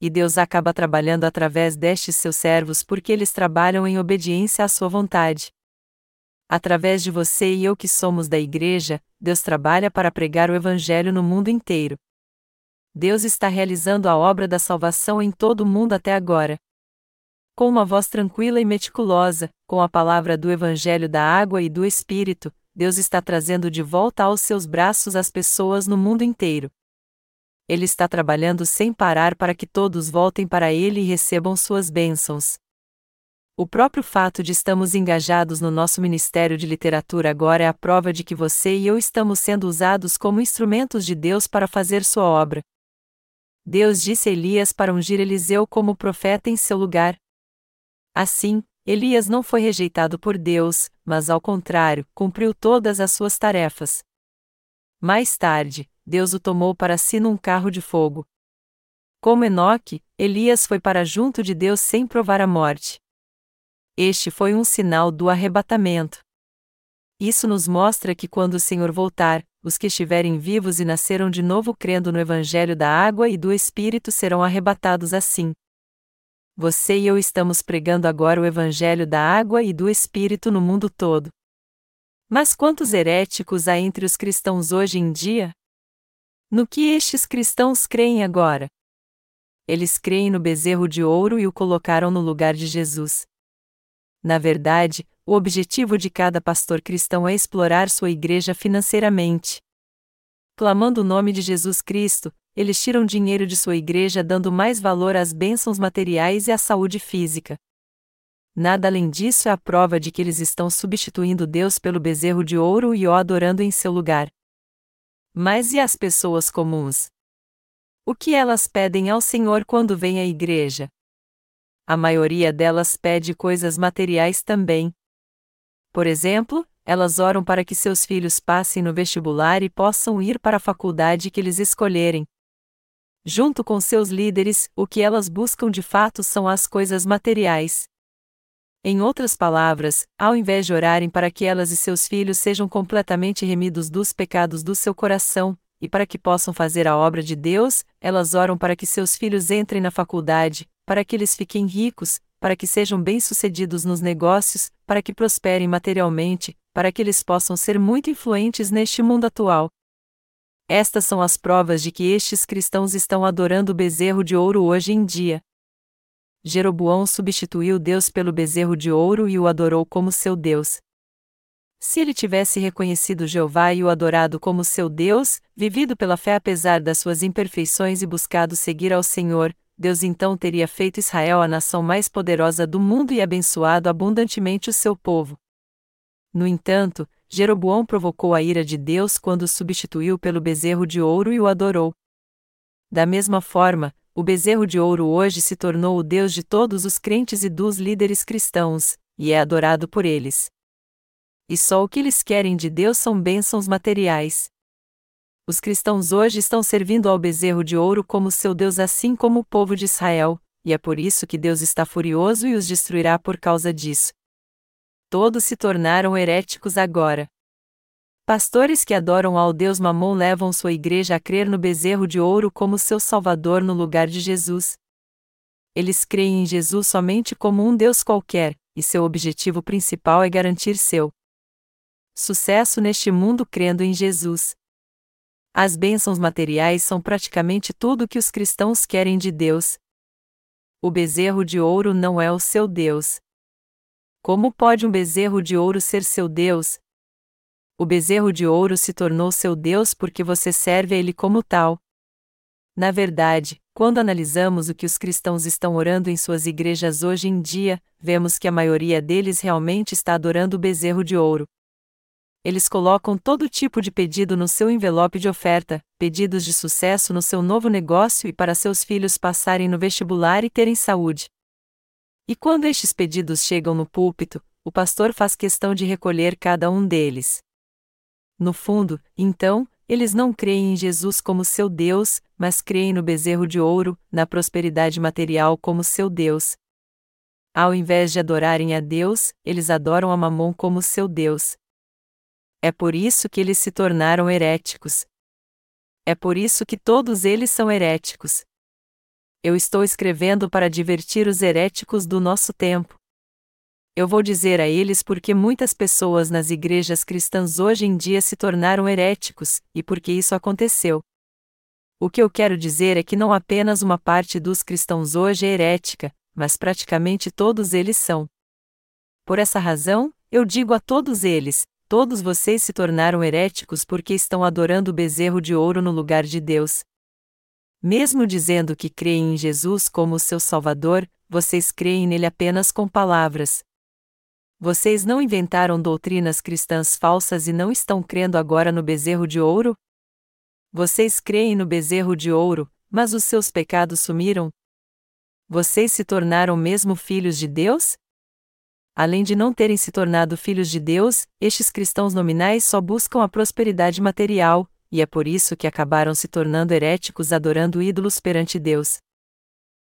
E Deus acaba trabalhando através destes seus servos porque eles trabalham em obediência à sua vontade. Através de você e eu que somos da Igreja, Deus trabalha para pregar o Evangelho no mundo inteiro. Deus está realizando a obra da salvação em todo o mundo até agora. Com uma voz tranquila e meticulosa, com a palavra do Evangelho da água e do Espírito, Deus está trazendo de volta aos seus braços as pessoas no mundo inteiro. Ele está trabalhando sem parar para que todos voltem para Ele e recebam suas bênçãos. O próprio fato de estamos engajados no nosso ministério de literatura agora é a prova de que você e eu estamos sendo usados como instrumentos de Deus para fazer sua obra. Deus disse a Elias para ungir Eliseu como profeta em seu lugar. Assim, Elias não foi rejeitado por Deus, mas ao contrário, cumpriu todas as suas tarefas. Mais tarde, Deus o tomou para si num carro de fogo. Como Enoque, Elias foi para junto de Deus sem provar a morte. Este foi um sinal do arrebatamento. Isso nos mostra que quando o Senhor voltar, os que estiverem vivos e nasceram de novo crendo no Evangelho da água e do Espírito serão arrebatados assim. Você e eu estamos pregando agora o Evangelho da água e do Espírito no mundo todo. Mas quantos heréticos há entre os cristãos hoje em dia? No que estes cristãos creem agora? Eles creem no bezerro de ouro e o colocaram no lugar de Jesus. Na verdade, o objetivo de cada pastor cristão é explorar sua igreja financeiramente. Clamando o nome de Jesus Cristo, eles tiram dinheiro de sua igreja dando mais valor às bênçãos materiais e à saúde física. Nada além disso é a prova de que eles estão substituindo Deus pelo bezerro de ouro e o adorando em seu lugar. Mas e as pessoas comuns? O que elas pedem ao Senhor quando vêm à igreja? A maioria delas pede coisas materiais também. Por exemplo, elas oram para que seus filhos passem no vestibular e possam ir para a faculdade que eles escolherem. Junto com seus líderes, o que elas buscam de fato são as coisas materiais. Em outras palavras, ao invés de orarem para que elas e seus filhos sejam completamente remidos dos pecados do seu coração, e para que possam fazer a obra de Deus, elas oram para que seus filhos entrem na faculdade, para que eles fiquem ricos, para que sejam bem-sucedidos nos negócios, para que prosperem materialmente, para que eles possam ser muito influentes neste mundo atual. Estas são as provas de que estes cristãos estão adorando o bezerro de ouro hoje em dia. Jeroboão substituiu Deus pelo bezerro de ouro e o adorou como seu Deus. Se ele tivesse reconhecido Jeová e o adorado como seu Deus, vivido pela fé apesar das suas imperfeições e buscado seguir ao Senhor, Deus então teria feito Israel a nação mais poderosa do mundo e abençoado abundantemente o seu povo. No entanto, Jeroboão provocou a ira de Deus quando o substituiu pelo bezerro de ouro e o adorou. Da mesma forma, o bezerro de ouro hoje se tornou o Deus de todos os crentes e dos líderes cristãos, e é adorado por eles. E só o que eles querem de Deus são bênçãos materiais. Os cristãos hoje estão servindo ao bezerro de ouro como seu Deus, assim como o povo de Israel, e é por isso que Deus está furioso e os destruirá por causa disso. Todos se tornaram heréticos agora. Pastores que adoram ao Deus Mamon levam sua igreja a crer no bezerro de ouro como seu Salvador no lugar de Jesus. Eles creem em Jesus somente como um Deus qualquer, e seu objetivo principal é garantir seu sucesso neste mundo crendo em Jesus. As bênçãos materiais são praticamente tudo o que os cristãos querem de Deus. O bezerro de ouro não é o seu Deus. Como pode um bezerro de ouro ser seu Deus, o bezerro de ouro se tornou seu Deus porque você serve a ele como tal. Na verdade, quando analisamos o que os cristãos estão orando em suas igrejas hoje em dia, vemos que a maioria deles realmente está adorando o bezerro de ouro. Eles colocam todo tipo de pedido no seu envelope de oferta, pedidos de sucesso no seu novo negócio e para seus filhos passarem no vestibular e terem saúde. E quando estes pedidos chegam no púlpito, o pastor faz questão de recolher cada um deles. No fundo, então, eles não creem em Jesus como seu Deus, mas creem no bezerro de ouro, na prosperidade material como seu Deus. Ao invés de adorarem a Deus, eles adoram a Mamon como seu Deus. É por isso que eles se tornaram heréticos. É por isso que todos eles são heréticos. Eu estou escrevendo para divertir os heréticos do nosso tempo. Eu vou dizer a eles porque muitas pessoas nas igrejas cristãs hoje em dia se tornaram heréticos, e porque isso aconteceu. O que eu quero dizer é que não apenas uma parte dos cristãos hoje é herética, mas praticamente todos eles são. Por essa razão, eu digo a todos eles: todos vocês se tornaram heréticos porque estão adorando o bezerro de ouro no lugar de Deus. Mesmo dizendo que creem em Jesus como seu Salvador, vocês creem nele apenas com palavras, vocês não inventaram doutrinas cristãs falsas e não estão crendo agora no bezerro de ouro? Vocês creem no bezerro de ouro, mas os seus pecados sumiram? Vocês se tornaram mesmo filhos de Deus? Além de não terem se tornado filhos de Deus, estes cristãos nominais só buscam a prosperidade material, e é por isso que acabaram se tornando heréticos adorando ídolos perante Deus.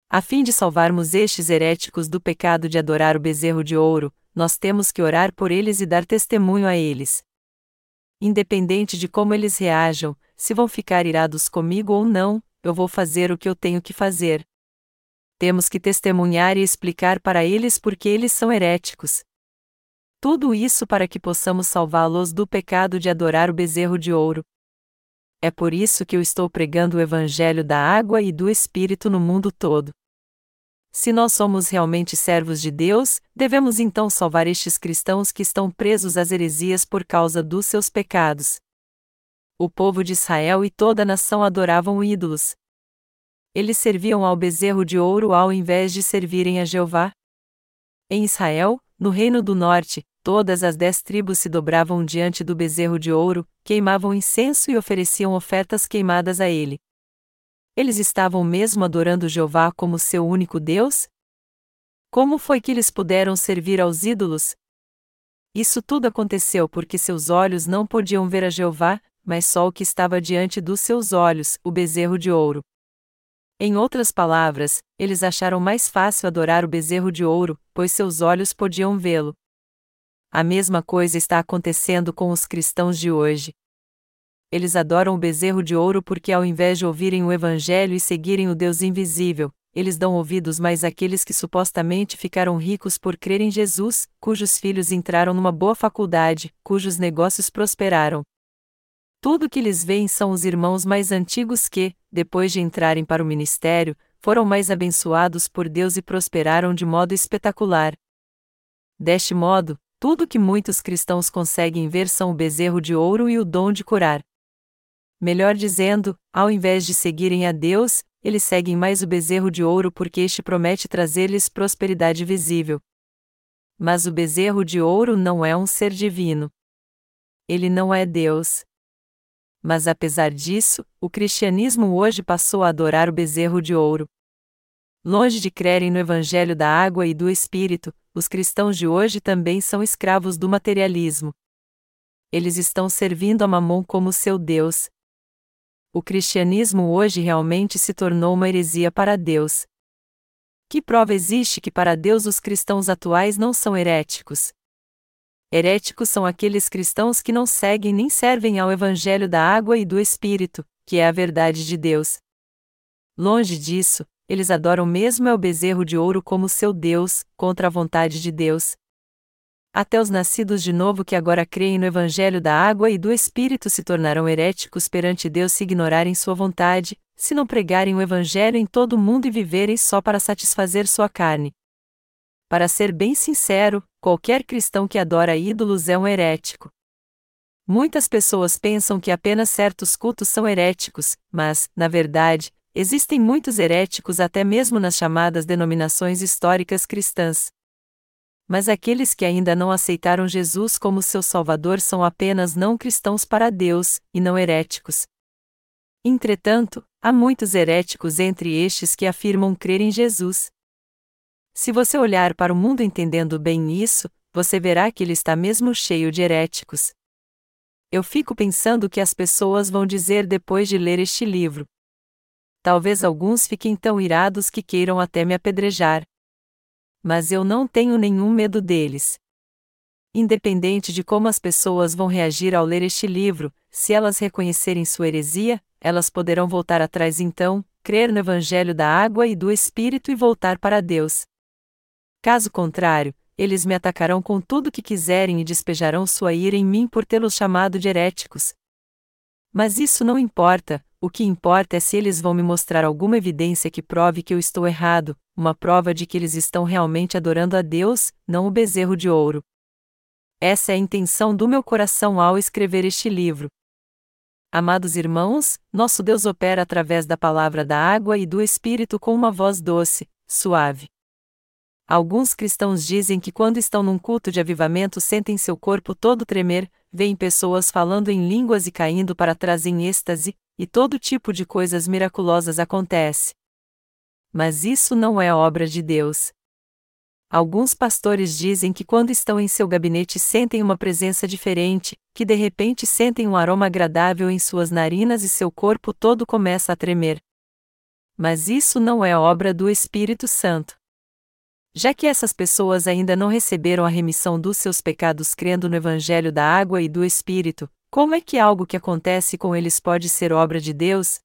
A fim de salvarmos estes heréticos do pecado de adorar o bezerro de ouro, nós temos que orar por eles e dar testemunho a eles. Independente de como eles reajam, se vão ficar irados comigo ou não, eu vou fazer o que eu tenho que fazer. Temos que testemunhar e explicar para eles porque eles são heréticos. Tudo isso para que possamos salvá-los do pecado de adorar o bezerro de ouro. É por isso que eu estou pregando o Evangelho da água e do Espírito no mundo todo. Se nós somos realmente servos de Deus, devemos então salvar estes cristãos que estão presos às heresias por causa dos seus pecados. O povo de Israel e toda a nação adoravam ídolos. Eles serviam ao bezerro de ouro ao invés de servirem a Jeová. Em Israel, no reino do norte, todas as dez tribos se dobravam diante do bezerro de ouro, queimavam incenso e ofereciam ofertas queimadas a ele. Eles estavam mesmo adorando Jeová como seu único Deus? Como foi que eles puderam servir aos ídolos? Isso tudo aconteceu porque seus olhos não podiam ver a Jeová, mas só o que estava diante dos seus olhos, o bezerro de ouro. Em outras palavras, eles acharam mais fácil adorar o bezerro de ouro, pois seus olhos podiam vê-lo. A mesma coisa está acontecendo com os cristãos de hoje. Eles adoram o bezerro de ouro porque, ao invés de ouvirem o Evangelho e seguirem o Deus invisível, eles dão ouvidos mais àqueles que supostamente ficaram ricos por crer em Jesus, cujos filhos entraram numa boa faculdade, cujos negócios prosperaram, tudo que lhes veem são os irmãos mais antigos que, depois de entrarem para o ministério, foram mais abençoados por Deus e prosperaram de modo espetacular. Deste modo, tudo que muitos cristãos conseguem ver são o bezerro de ouro e o dom de curar. Melhor dizendo, ao invés de seguirem a Deus, eles seguem mais o bezerro de ouro porque este promete trazer-lhes prosperidade visível. Mas o bezerro de ouro não é um ser divino. Ele não é Deus, mas apesar disso, o cristianismo hoje passou a adorar o bezerro de ouro. Longe de crerem no evangelho da água e do espírito, os cristãos de hoje também são escravos do materialismo. Eles estão servindo a Mamon como seu Deus. O cristianismo hoje realmente se tornou uma heresia para Deus. Que prova existe que para Deus os cristãos atuais não são heréticos? Heréticos são aqueles cristãos que não seguem nem servem ao Evangelho da água e do Espírito, que é a verdade de Deus. Longe disso, eles adoram mesmo o bezerro de ouro como seu Deus, contra a vontade de Deus. Até os nascidos de novo que agora creem no Evangelho da água e do Espírito se tornarão heréticos perante Deus se ignorarem sua vontade, se não pregarem o Evangelho em todo o mundo e viverem só para satisfazer sua carne. Para ser bem sincero, qualquer cristão que adora ídolos é um herético. Muitas pessoas pensam que apenas certos cultos são heréticos, mas, na verdade, existem muitos heréticos até mesmo nas chamadas denominações históricas cristãs. Mas aqueles que ainda não aceitaram Jesus como seu Salvador são apenas não cristãos para Deus, e não heréticos. Entretanto, há muitos heréticos entre estes que afirmam crer em Jesus. Se você olhar para o mundo entendendo bem isso, você verá que ele está mesmo cheio de heréticos. Eu fico pensando o que as pessoas vão dizer depois de ler este livro. Talvez alguns fiquem tão irados que queiram até me apedrejar. Mas eu não tenho nenhum medo deles. Independente de como as pessoas vão reagir ao ler este livro, se elas reconhecerem sua heresia, elas poderão voltar atrás então, crer no Evangelho da água e do Espírito e voltar para Deus. Caso contrário, eles me atacarão com tudo que quiserem e despejarão sua ira em mim por tê-los chamado de heréticos. Mas isso não importa, o que importa é se eles vão me mostrar alguma evidência que prove que eu estou errado, uma prova de que eles estão realmente adorando a Deus, não o bezerro de ouro. Essa é a intenção do meu coração ao escrever este livro. Amados irmãos, nosso Deus opera através da palavra da água e do Espírito com uma voz doce, suave. Alguns cristãos dizem que quando estão num culto de avivamento sentem seu corpo todo tremer, veem pessoas falando em línguas e caindo para trás em êxtase, e todo tipo de coisas miraculosas acontece. Mas isso não é obra de Deus. Alguns pastores dizem que quando estão em seu gabinete sentem uma presença diferente, que de repente sentem um aroma agradável em suas narinas e seu corpo todo começa a tremer. Mas isso não é obra do Espírito Santo. Já que essas pessoas ainda não receberam a remissão dos seus pecados crendo no Evangelho da água e do Espírito, como é que algo que acontece com eles pode ser obra de Deus?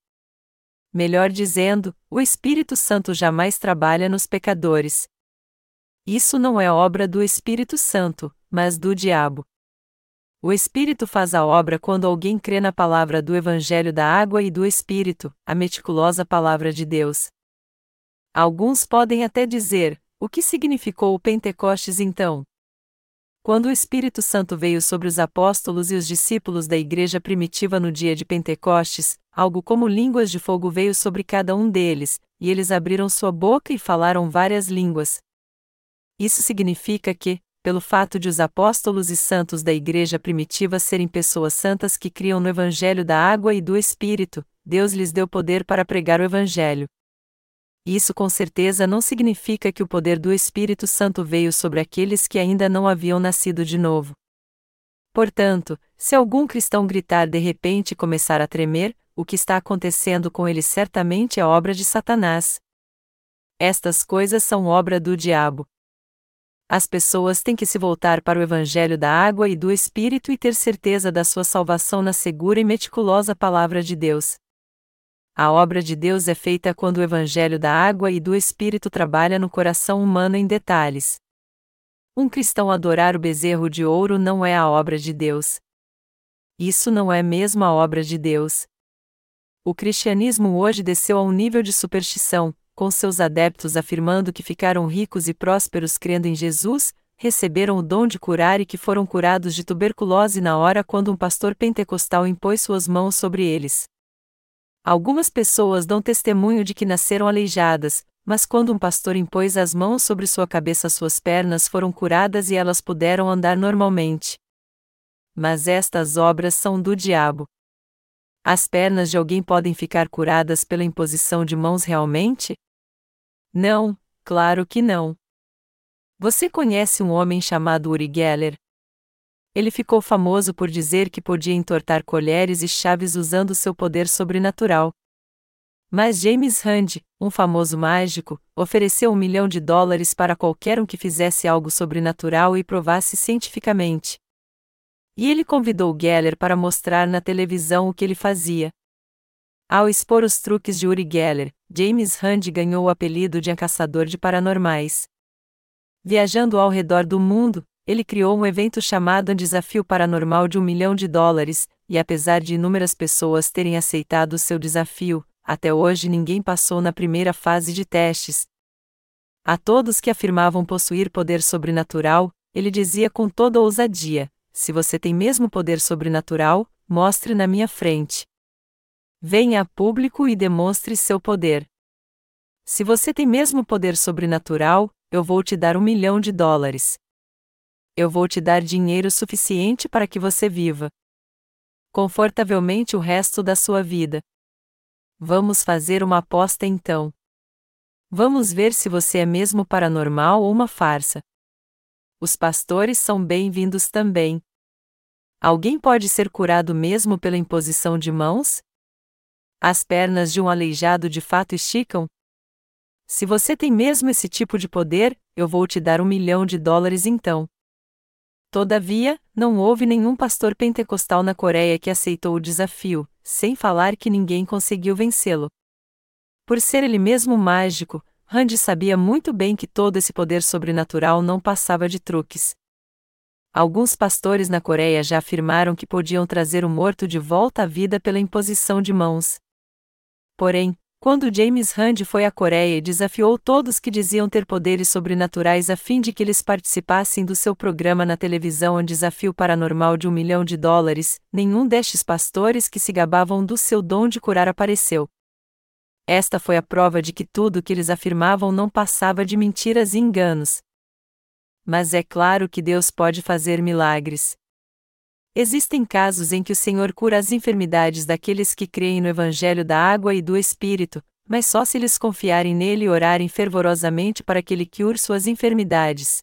Melhor dizendo, o Espírito Santo jamais trabalha nos pecadores. Isso não é obra do Espírito Santo, mas do diabo. O Espírito faz a obra quando alguém crê na palavra do Evangelho da água e do Espírito, a meticulosa palavra de Deus. Alguns podem até dizer: o que significou o Pentecostes então? Quando o Espírito Santo veio sobre os apóstolos e os discípulos da igreja primitiva no dia de Pentecostes, algo como línguas de fogo veio sobre cada um deles, e eles abriram sua boca e falaram várias línguas. Isso significa que, pelo fato de os apóstolos e santos da igreja primitiva serem pessoas santas que criam no Evangelho da água e do Espírito, Deus lhes deu poder para pregar o Evangelho. Isso com certeza não significa que o poder do Espírito Santo veio sobre aqueles que ainda não haviam nascido de novo. Portanto, se algum cristão gritar de repente e começar a tremer, o que está acontecendo com ele certamente é obra de Satanás. Estas coisas são obra do diabo. As pessoas têm que se voltar para o Evangelho da água e do Espírito e ter certeza da sua salvação na segura e meticulosa Palavra de Deus. A obra de Deus é feita quando o Evangelho da água e do Espírito trabalha no coração humano em detalhes. Um cristão adorar o bezerro de ouro não é a obra de Deus. Isso não é mesmo a obra de Deus. O cristianismo hoje desceu a um nível de superstição, com seus adeptos afirmando que ficaram ricos e prósperos crendo em Jesus, receberam o dom de curar e que foram curados de tuberculose na hora quando um pastor pentecostal impôs suas mãos sobre eles. Algumas pessoas dão testemunho de que nasceram aleijadas, mas quando um pastor impôs as mãos sobre sua cabeça, suas pernas foram curadas e elas puderam andar normalmente. Mas estas obras são do diabo. As pernas de alguém podem ficar curadas pela imposição de mãos realmente? Não, claro que não. Você conhece um homem chamado Uri Geller? Ele ficou famoso por dizer que podia entortar colheres e chaves usando seu poder sobrenatural. Mas James Rand, um famoso mágico, ofereceu um milhão de dólares para qualquer um que fizesse algo sobrenatural e provasse cientificamente. E ele convidou Geller para mostrar na televisão o que ele fazia. Ao expor os truques de Uri Geller, James Rand ganhou o apelido de caçador de paranormais. Viajando ao redor do mundo, ele criou um evento chamado Desafio Paranormal de um milhão de dólares, e apesar de inúmeras pessoas terem aceitado seu desafio, até hoje ninguém passou na primeira fase de testes. A todos que afirmavam possuir poder sobrenatural, ele dizia com toda ousadia: Se você tem mesmo poder sobrenatural, mostre na minha frente. Venha a público e demonstre seu poder. Se você tem mesmo poder sobrenatural, eu vou te dar um milhão de dólares eu vou te dar dinheiro suficiente para que você viva confortavelmente o resto da sua vida. Vamos fazer uma aposta então. Vamos ver se você é mesmo paranormal ou uma farsa. Os pastores são bem-vindos também. Alguém pode ser curado mesmo pela imposição de mãos? As pernas de um aleijado de fato esticam? Se você tem mesmo esse tipo de poder, eu vou te dar um milhão de dólares então. Todavia, não houve nenhum pastor pentecostal na Coreia que aceitou o desafio, sem falar que ninguém conseguiu vencê-lo. Por ser ele mesmo mágico, Randy sabia muito bem que todo esse poder sobrenatural não passava de truques. Alguns pastores na Coreia já afirmaram que podiam trazer o morto de volta à vida pela imposição de mãos. Porém, quando James Rand foi à Coreia e desafiou todos que diziam ter poderes sobrenaturais a fim de que eles participassem do seu programa na televisão Um Desafio Paranormal de um milhão de dólares, nenhum destes pastores que se gabavam do seu dom de curar apareceu. Esta foi a prova de que tudo o que eles afirmavam não passava de mentiras e enganos. Mas é claro que Deus pode fazer milagres. Existem casos em que o Senhor cura as enfermidades daqueles que creem no Evangelho da água e do Espírito, mas só se eles confiarem nele e orarem fervorosamente para que ele cure suas enfermidades.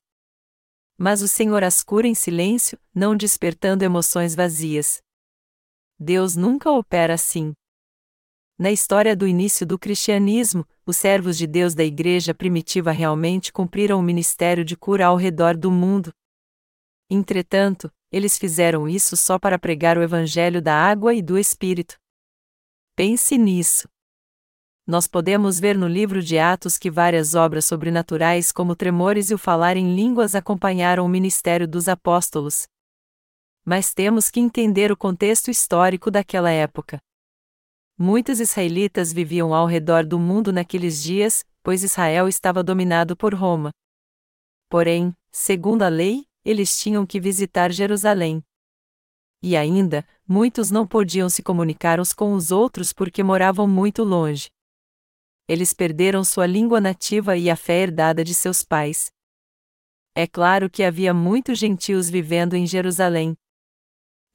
Mas o Senhor as cura em silêncio, não despertando emoções vazias. Deus nunca opera assim. Na história do início do cristianismo, os servos de Deus da igreja primitiva realmente cumpriram o ministério de cura ao redor do mundo. Entretanto, eles fizeram isso só para pregar o Evangelho da água e do Espírito. Pense nisso. Nós podemos ver no livro de Atos que várias obras sobrenaturais, como tremores e o falar em línguas, acompanharam o ministério dos apóstolos. Mas temos que entender o contexto histórico daquela época. Muitos israelitas viviam ao redor do mundo naqueles dias, pois Israel estava dominado por Roma. Porém, segundo a lei, eles tinham que visitar Jerusalém. E ainda, muitos não podiam se comunicar uns com os outros porque moravam muito longe. Eles perderam sua língua nativa e a fé herdada de seus pais. É claro que havia muitos gentios vivendo em Jerusalém.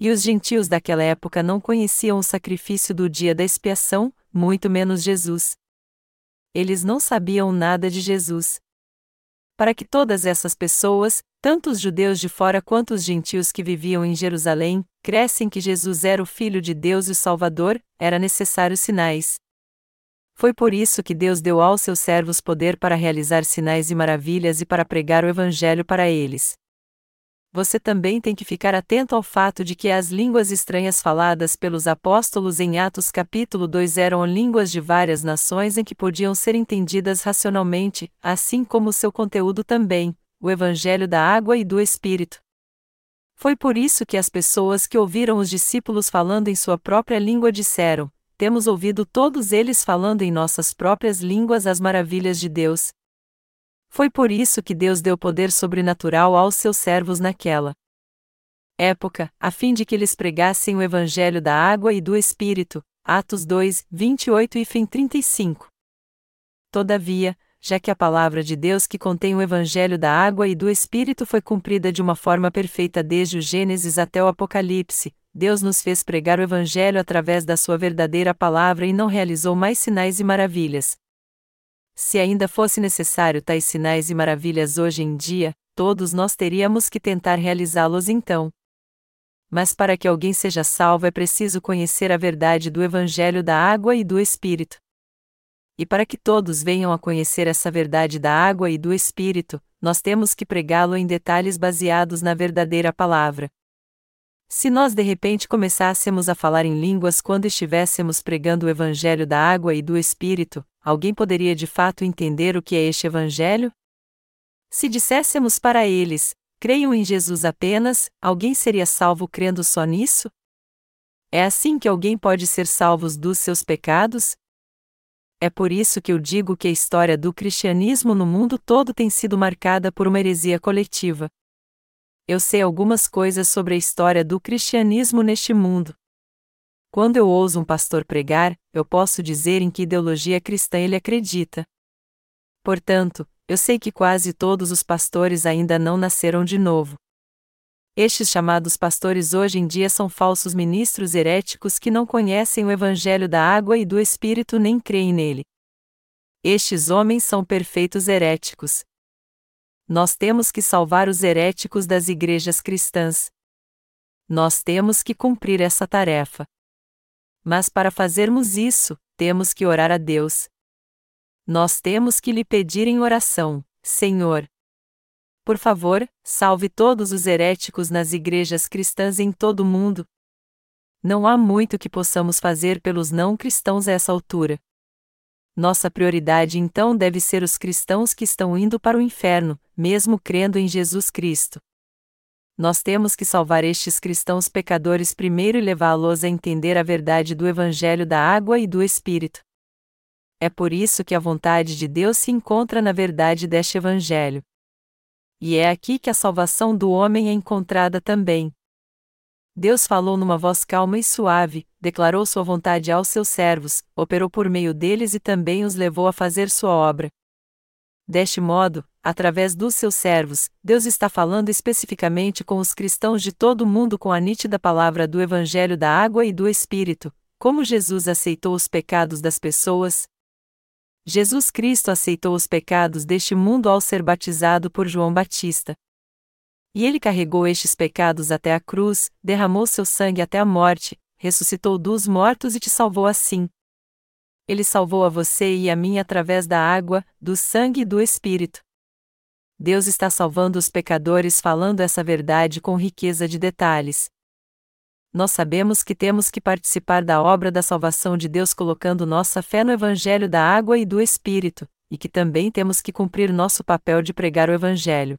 E os gentios daquela época não conheciam o sacrifício do dia da expiação, muito menos Jesus. Eles não sabiam nada de Jesus. Para que todas essas pessoas, tanto os judeus de fora quanto os gentios que viviam em Jerusalém, crescem que Jesus era o Filho de Deus e o Salvador, era necessário sinais. Foi por isso que Deus deu aos seus servos poder para realizar sinais e maravilhas e para pregar o Evangelho para eles você também tem que ficar atento ao fato de que as línguas estranhas faladas pelos apóstolos em Atos capítulo 2 eram línguas de várias nações em que podiam ser entendidas racionalmente, assim como seu conteúdo também, o evangelho da água e do espírito. Foi por isso que as pessoas que ouviram os discípulos falando em sua própria língua disseram: Temos ouvido todos eles falando em nossas próprias línguas as maravilhas de Deus, foi por isso que Deus deu poder sobrenatural aos seus servos naquela época, a fim de que eles pregassem o Evangelho da água e do Espírito. Atos 2, 28 e fim 35. Todavia, já que a palavra de Deus que contém o Evangelho da água e do Espírito foi cumprida de uma forma perfeita desde o Gênesis até o Apocalipse, Deus nos fez pregar o Evangelho através da sua verdadeira palavra e não realizou mais sinais e maravilhas, se ainda fosse necessário tais sinais e maravilhas hoje em dia, todos nós teríamos que tentar realizá-los então. Mas para que alguém seja salvo é preciso conhecer a verdade do Evangelho da água e do Espírito. E para que todos venham a conhecer essa verdade da água e do Espírito, nós temos que pregá-lo em detalhes baseados na verdadeira palavra. Se nós de repente começássemos a falar em línguas quando estivéssemos pregando o Evangelho da água e do Espírito, alguém poderia de fato entender o que é este Evangelho? Se disséssemos para eles, creiam em Jesus apenas, alguém seria salvo crendo só nisso? É assim que alguém pode ser salvo dos seus pecados? É por isso que eu digo que a história do cristianismo no mundo todo tem sido marcada por uma heresia coletiva. Eu sei algumas coisas sobre a história do cristianismo neste mundo. Quando eu ouço um pastor pregar, eu posso dizer em que ideologia cristã ele acredita. Portanto, eu sei que quase todos os pastores ainda não nasceram de novo. Estes chamados pastores hoje em dia são falsos ministros heréticos que não conhecem o Evangelho da água e do Espírito nem creem nele. Estes homens são perfeitos heréticos. Nós temos que salvar os heréticos das igrejas cristãs. Nós temos que cumprir essa tarefa. Mas para fazermos isso, temos que orar a Deus. Nós temos que lhe pedir em oração: Senhor, por favor, salve todos os heréticos nas igrejas cristãs em todo o mundo. Não há muito que possamos fazer pelos não cristãos a essa altura. Nossa prioridade então deve ser os cristãos que estão indo para o inferno, mesmo crendo em Jesus Cristo nós temos que salvar estes cristãos pecadores primeiro e levá-los a entender a verdade do Evangelho da água e do Espírito. É por isso que a vontade de Deus se encontra na verdade deste Evangelho. E é aqui que a salvação do homem é encontrada também. Deus falou numa voz calma e suave, declarou sua vontade aos seus servos, operou por meio deles e também os levou a fazer sua obra. Deste modo, através dos seus servos, Deus está falando especificamente com os cristãos de todo o mundo com a nítida palavra do Evangelho da Água e do Espírito, como Jesus aceitou os pecados das pessoas. Jesus Cristo aceitou os pecados deste mundo ao ser batizado por João Batista. E ele carregou estes pecados até a cruz, derramou seu sangue até a morte, ressuscitou dos mortos e te salvou assim. Ele salvou a você e a mim através da água, do sangue e do Espírito. Deus está salvando os pecadores falando essa verdade com riqueza de detalhes. Nós sabemos que temos que participar da obra da salvação de Deus colocando nossa fé no Evangelho da água e do Espírito, e que também temos que cumprir nosso papel de pregar o Evangelho.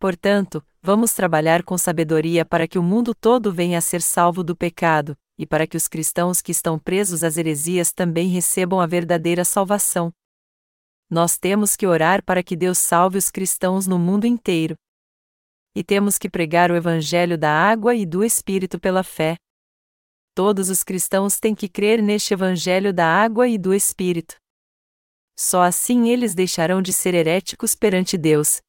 Portanto, vamos trabalhar com sabedoria para que o mundo todo venha a ser salvo do pecado, e para que os cristãos que estão presos às heresias também recebam a verdadeira salvação. Nós temos que orar para que Deus salve os cristãos no mundo inteiro. e temos que pregar o Evangelho da água e do Espírito pela fé. Todos os cristãos têm que crer neste Evangelho da água e do Espírito. Só assim eles deixarão de ser heréticos perante Deus,